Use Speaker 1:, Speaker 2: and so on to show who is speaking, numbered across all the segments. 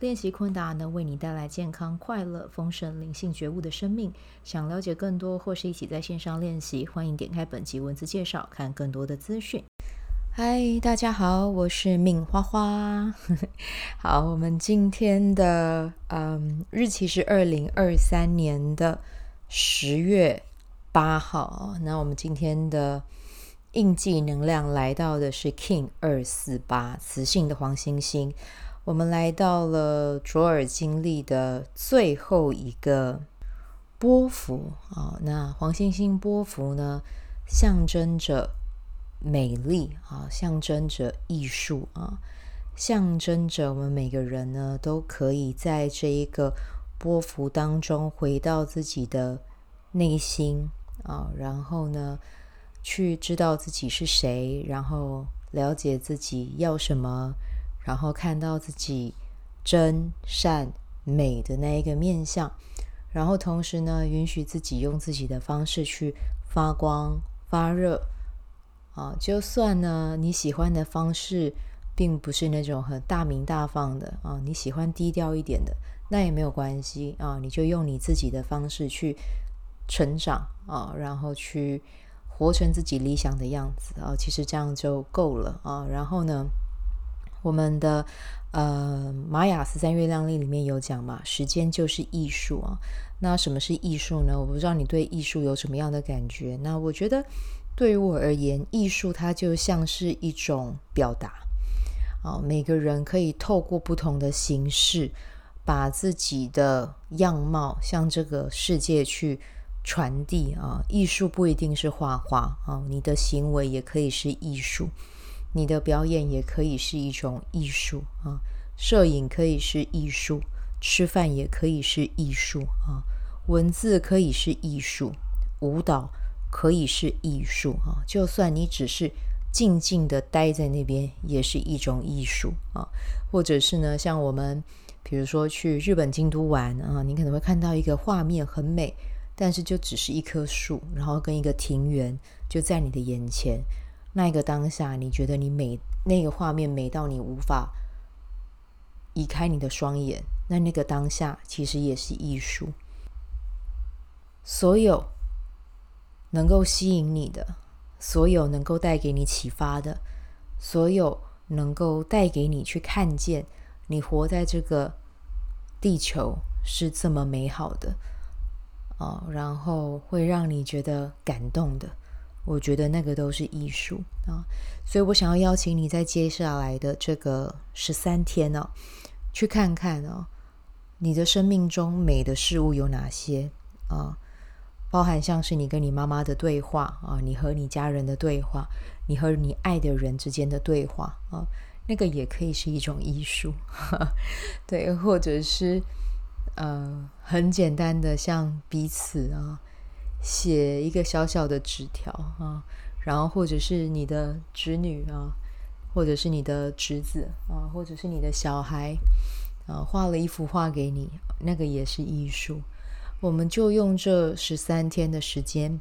Speaker 1: 练习昆达能为你带来健康、快乐、丰盛、灵性觉悟的生命。想了解更多，或是一起在线上练习，欢迎点开本集文字介绍，看更多的资讯。嗨，大家好，我是命花花。好，我们今天的嗯日期是二零二三年的十月八号。那我们今天的印记能量来到的是 King 二四八，磁性的黄星星。我们来到了卓尔经历的最后一个波幅啊，那黄星星波幅呢，象征着美丽啊，象征着艺术啊，象征着我们每个人呢都可以在这一个波幅当中回到自己的内心啊，然后呢去知道自己是谁，然后了解自己要什么。然后看到自己真善美的那一个面相，然后同时呢，允许自己用自己的方式去发光发热啊。就算呢你喜欢的方式并不是那种很大鸣大放的啊，你喜欢低调一点的，那也没有关系啊。你就用你自己的方式去成长啊，然后去活成自己理想的样子啊。其实这样就够了啊。然后呢，我们的呃玛雅十三月亮历里面有讲嘛，时间就是艺术啊。那什么是艺术呢？我不知道你对艺术有什么样的感觉。那我觉得对于我而言，艺术它就像是一种表达啊。每个人可以透过不同的形式，把自己的样貌向这个世界去传递啊。艺术不一定是画画啊，你的行为也可以是艺术。你的表演也可以是一种艺术啊，摄影可以是艺术，吃饭也可以是艺术啊，文字可以是艺术，舞蹈可以是艺术啊，就算你只是静静的待在那边，也是一种艺术啊，或者是呢，像我们比如说去日本京都玩啊，你可能会看到一个画面很美，但是就只是一棵树，然后跟一个庭园就在你的眼前。那个当下，你觉得你美，那个画面美到你无法移开你的双眼，那那个当下其实也是艺术。所有能够吸引你的，所有能够带给你启发的，所有能够带给你去看见你活在这个地球是这么美好的，哦，然后会让你觉得感动的。我觉得那个都是艺术啊，所以我想要邀请你在接下来的这个十三天呢，去看看哦，你的生命中美的事物有哪些啊？包含像是你跟你妈妈的对话啊，你和你家人的对话，你和你爱的人之间的对话啊，那个也可以是一种艺术，对，或者是呃，很简单的像彼此啊。写一个小小的纸条啊，然后或者是你的侄女啊，或者是你的侄子啊，或者是你的小孩啊，画了一幅画给你，那个也是艺术。我们就用这十三天的时间，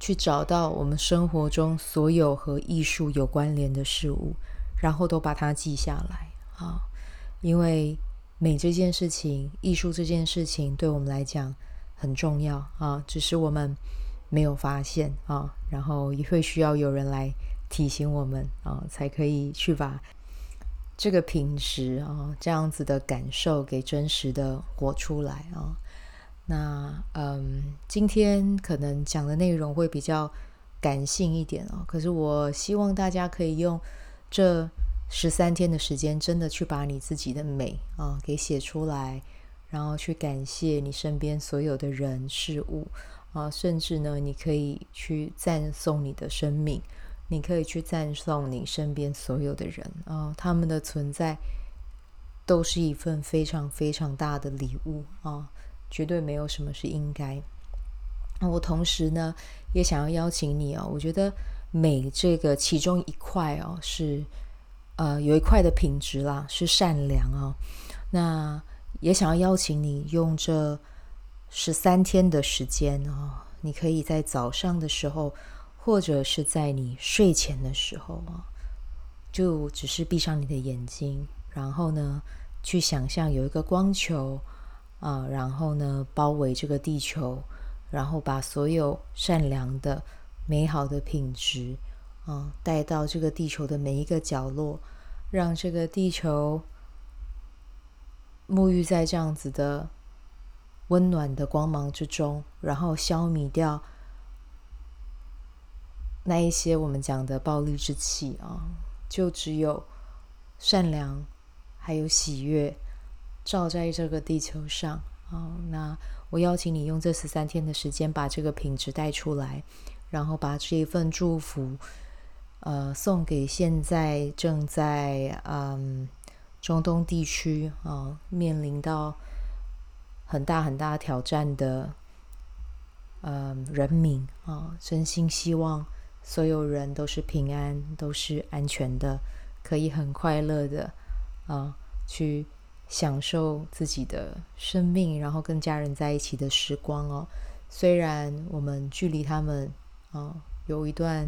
Speaker 1: 去找到我们生活中所有和艺术有关联的事物，然后都把它记下来啊。因为美这件事情，艺术这件事情，对我们来讲。很重要啊，只是我们没有发现啊，然后也会需要有人来提醒我们啊，才可以去把这个品质啊，这样子的感受给真实的活出来啊。那嗯，今天可能讲的内容会比较感性一点啊，可是我希望大家可以用这十三天的时间，真的去把你自己的美啊给写出来。然后去感谢你身边所有的人事物啊，甚至呢，你可以去赞颂你的生命，你可以去赞颂你身边所有的人啊，他们的存在都是一份非常非常大的礼物啊，绝对没有什么是应该。我同时呢，也想要邀请你哦，我觉得美这个其中一块哦，是呃有一块的品质啦，是善良哦。那也想要邀请你用这十三天的时间哦，你可以在早上的时候，或者是在你睡前的时候啊，就只是闭上你的眼睛，然后呢，去想象有一个光球啊，然后呢，包围这个地球。然后把所有善良的、美好的品质，啊，带到这个地球的每一个角落，让这个地球沐浴在这样子的温暖的光芒之中，然后消弭掉那一些我们讲的暴戾之气啊，就只有善良，还有喜悦，照在这个地球上啊，那。我邀请你用这十三天的时间把这个品质带出来，然后把这一份祝福，呃，送给现在正在嗯中东地区啊、面临到很大很大挑战的呃人民啊、真心希望所有人都是平安，都是安全的，可以很快乐的啊、去。享受自己的生命，然后跟家人在一起的时光哦。虽然我们距离他们啊、有一段，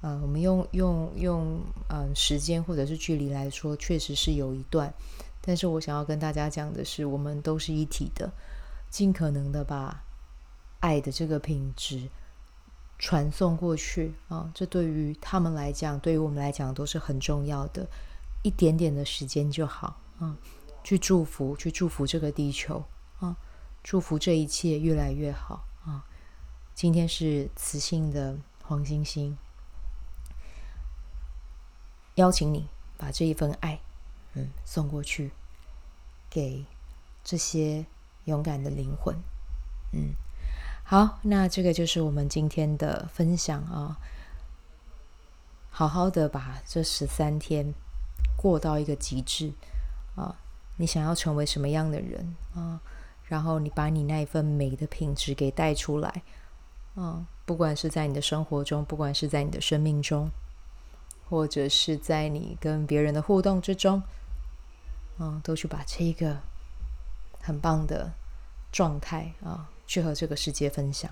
Speaker 1: 呃，我们用用用嗯、呃、时间或者是距离来说，确实是有一段。但是我想要跟大家讲的是，我们都是一体的，尽可能的把爱的这个品质传送过去啊、这对于他们来讲，对于我们来讲都是很重要的。一点点的时间就好啊。去祝福，去祝福这个地球啊！祝福这一切越来越好啊！今天是磁性的黄星星，邀请你把这一份爱，嗯，送过去给这些勇敢的灵魂，嗯，好，那这个就是我们今天的分享啊！好好的把这十三天过到一个极致啊！你想要成为什么样的人啊？然后你把你那一份美的品质给带出来啊！不管是在你的生活中，不管是在你的生命中，或者是在你跟别人的互动之中，啊，都去把这一个很棒的状态啊，去和这个世界分享。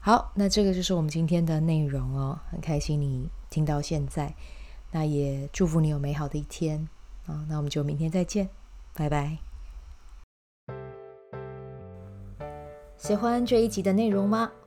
Speaker 1: 好，那这个就是我们今天的内容哦。很开心你听到现在，那也祝福你有美好的一天啊！那我们就明天再见。拜拜！喜欢这一集的内容吗？